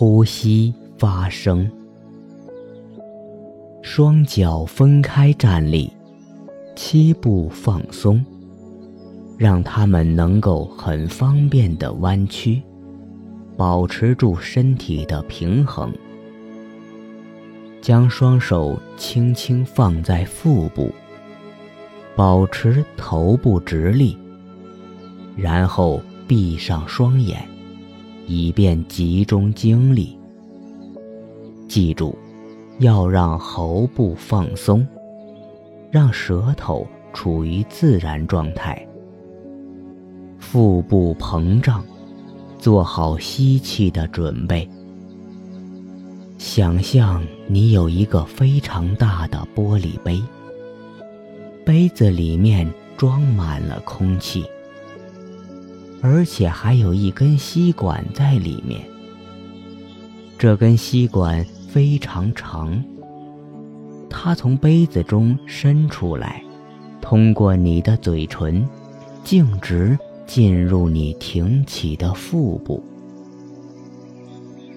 呼吸发声。双脚分开站立，七步放松，让他们能够很方便的弯曲，保持住身体的平衡。将双手轻轻放在腹部，保持头部直立，然后闭上双眼，以便集中精力。记住。要让喉部放松，让舌头处于自然状态，腹部膨胀，做好吸气的准备。想象你有一个非常大的玻璃杯，杯子里面装满了空气，而且还有一根吸管在里面。这根吸管。非常长，它从杯子中伸出来，通过你的嘴唇，径直进入你挺起的腹部。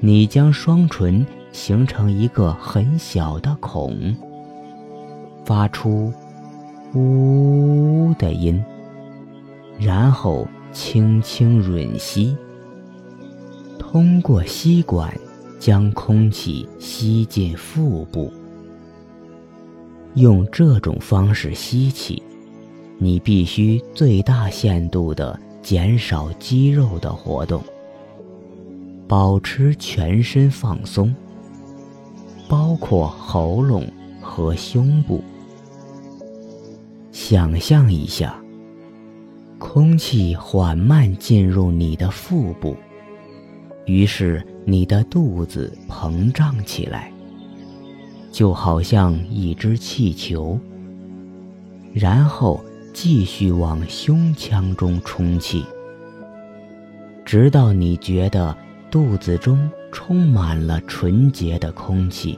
你将双唇形成一个很小的孔，发出“呜”的音，然后轻轻吮吸，通过吸管。将空气吸进腹部，用这种方式吸气，你必须最大限度地减少肌肉的活动，保持全身放松，包括喉咙和胸部。想象一下，空气缓慢进入你的腹部。于是你的肚子膨胀起来，就好像一只气球。然后继续往胸腔中充气，直到你觉得肚子中充满了纯洁的空气，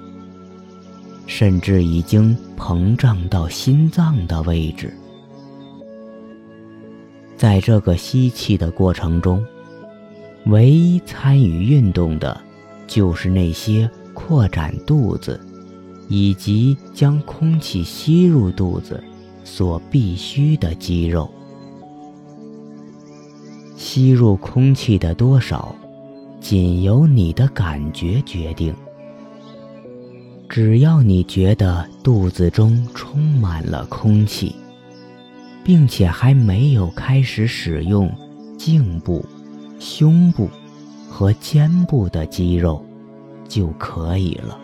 甚至已经膨胀到心脏的位置。在这个吸气的过程中。唯一参与运动的，就是那些扩展肚子，以及将空气吸入肚子所必须的肌肉。吸入空气的多少，仅由你的感觉决定。只要你觉得肚子中充满了空气，并且还没有开始使用颈部。胸部和肩部的肌肉就可以了。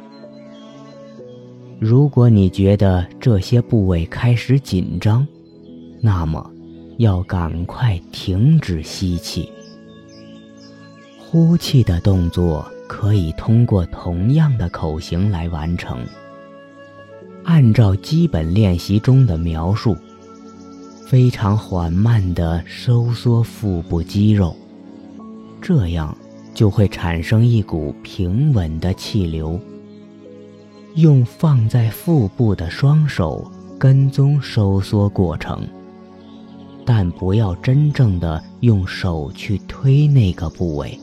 如果你觉得这些部位开始紧张，那么要赶快停止吸气。呼气的动作可以通过同样的口型来完成。按照基本练习中的描述，非常缓慢地收缩腹部肌肉。这样就会产生一股平稳的气流。用放在腹部的双手跟踪收缩过程，但不要真正的用手去推那个部位。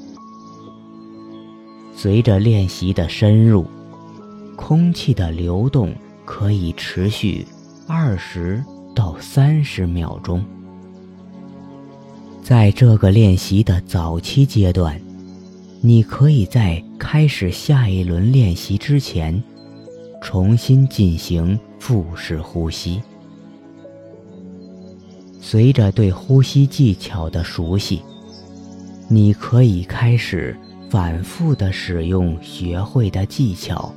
随着练习的深入，空气的流动可以持续二十到三十秒钟。在这个练习的早期阶段，你可以在开始下一轮练习之前，重新进行腹式呼吸。随着对呼吸技巧的熟悉，你可以开始反复的使用学会的技巧，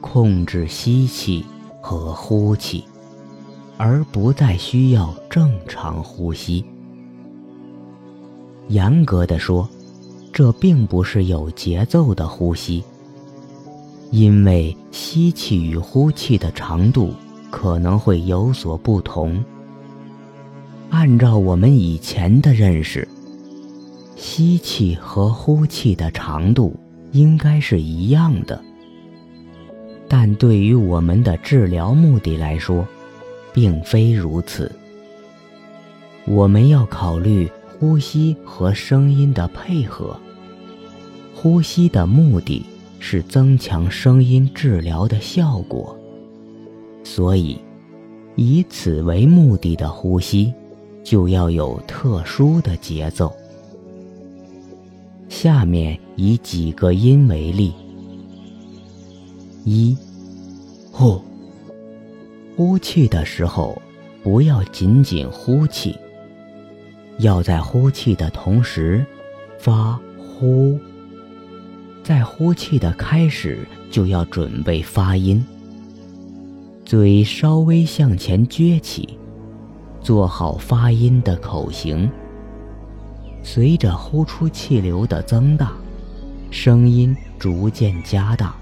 控制吸气和呼气，而不再需要正常呼吸。严格的说，这并不是有节奏的呼吸，因为吸气与呼气的长度可能会有所不同。按照我们以前的认识，吸气和呼气的长度应该是一样的，但对于我们的治疗目的来说，并非如此。我们要考虑。呼吸和声音的配合，呼吸的目的是增强声音治疗的效果，所以以此为目的的呼吸就要有特殊的节奏。下面以几个音为例：一，呼。呼气的时候，不要仅仅呼气，要在呼气的同时发呼。在呼气的开始就要准备发音，嘴稍微向前撅起，做好发音的口型。随着呼出气流的增大，声音逐渐加大。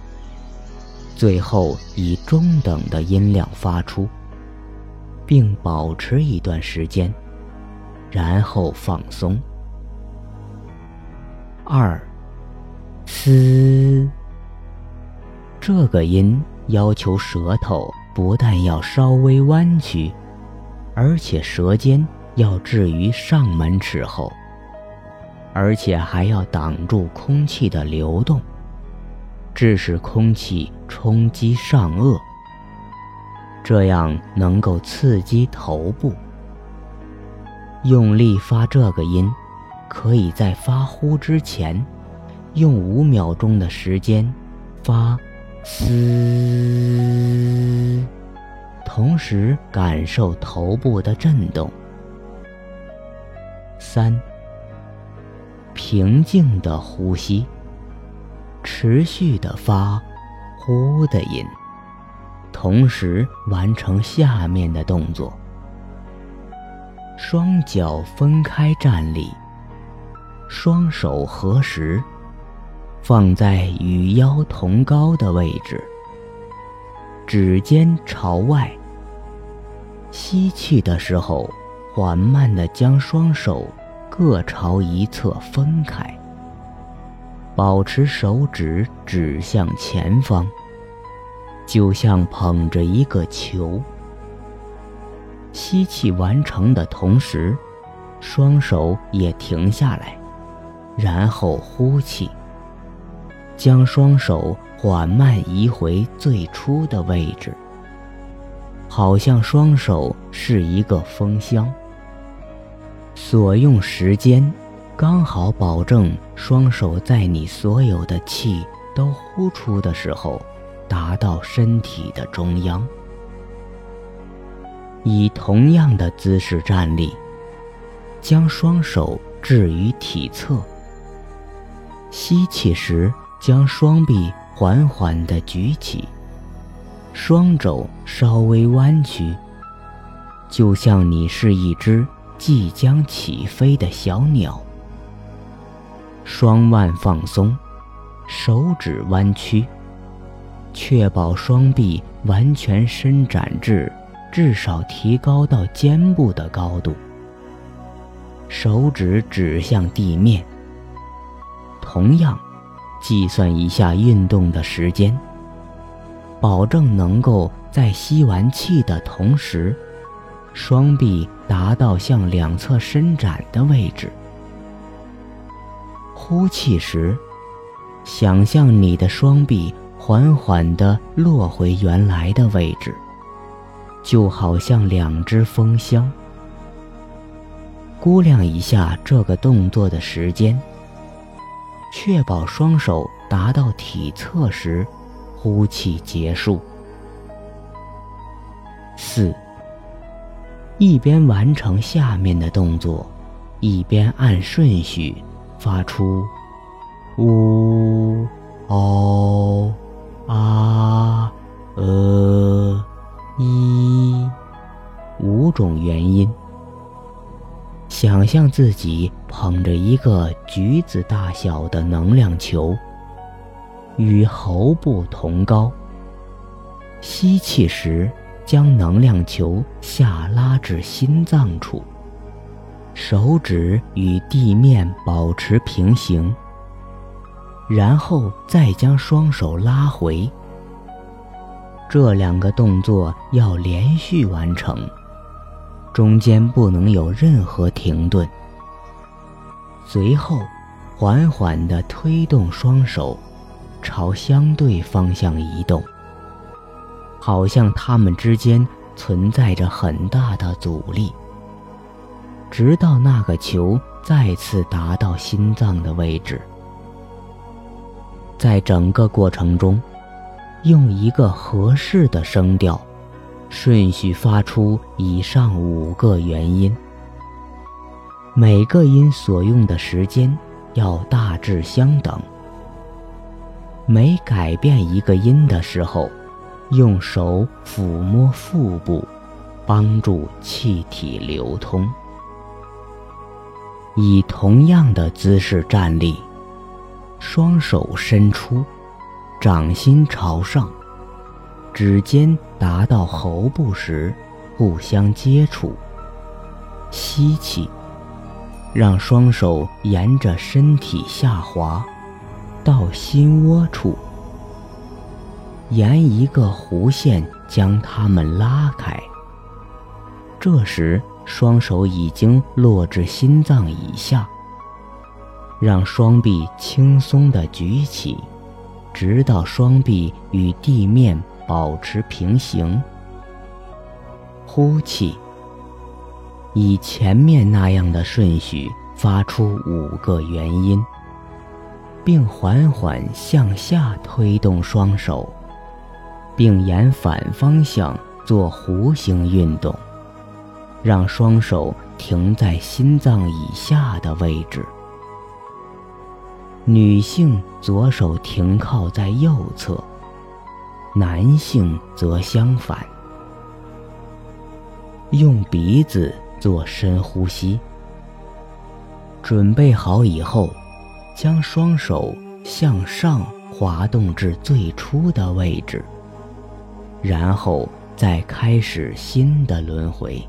最后以中等的音量发出，并保持一段时间，然后放松。二，嘶，这个音要求舌头不但要稍微弯曲，而且舌尖要置于上门齿后，而且还要挡住空气的流动。致使空气冲击上颚，这样能够刺激头部。用力发这个音，可以在发呼之前，用五秒钟的时间发“嘶”，同时感受头部的震动。三，平静的呼吸。持续的发“呼”的音，同时完成下面的动作：双脚分开站立，双手合十，放在与腰同高的位置，指尖朝外。吸气的时候，缓慢地将双手各朝一侧分开。保持手指指向前方，就像捧着一个球。吸气完成的同时，双手也停下来，然后呼气，将双手缓慢移回最初的位置，好像双手是一个风箱。所用时间。刚好保证双手在你所有的气都呼出的时候，达到身体的中央。以同样的姿势站立，将双手置于体侧。吸气时，将双臂缓缓地举起，双肘稍微弯曲，就像你是一只即将起飞的小鸟。双腕放松，手指弯曲，确保双臂完全伸展至至少提高到肩部的高度。手指指向地面。同样，计算一下运动的时间，保证能够在吸完气的同时，双臂达到向两侧伸展的位置。呼气时，想象你的双臂缓缓地落回原来的位置，就好像两只风箱。估量一下这个动作的时间，确保双手达到体侧时，呼气结束。四，一边完成下面的动作，一边按顺序。发出“呜、哦、啊、呃、一”五种元音。想象自己捧着一个橘子大小的能量球，与喉部同高。吸气时，将能量球下拉至心脏处。手指与地面保持平行，然后再将双手拉回。这两个动作要连续完成，中间不能有任何停顿。随后，缓缓地推动双手，朝相对方向移动，好像他们之间存在着很大的阻力，直到那个球再次达到心脏的位置。在整个过程中，用一个合适的声调。顺序发出以上五个元音，每个音所用的时间要大致相等。每改变一个音的时候，用手抚摸腹部，帮助气体流通。以同样的姿势站立，双手伸出，掌心朝上。指尖达到喉部时，互相接触。吸气，让双手沿着身体下滑，到心窝处，沿一个弧线将它们拉开。这时，双手已经落至心脏以下。让双臂轻松地举起，直到双臂与地面。保持平行。呼气，以前面那样的顺序发出五个元音，并缓缓向下推动双手，并沿反方向做弧形运动，让双手停在心脏以下的位置。女性左手停靠在右侧。男性则相反，用鼻子做深呼吸。准备好以后，将双手向上滑动至最初的位置，然后再开始新的轮回。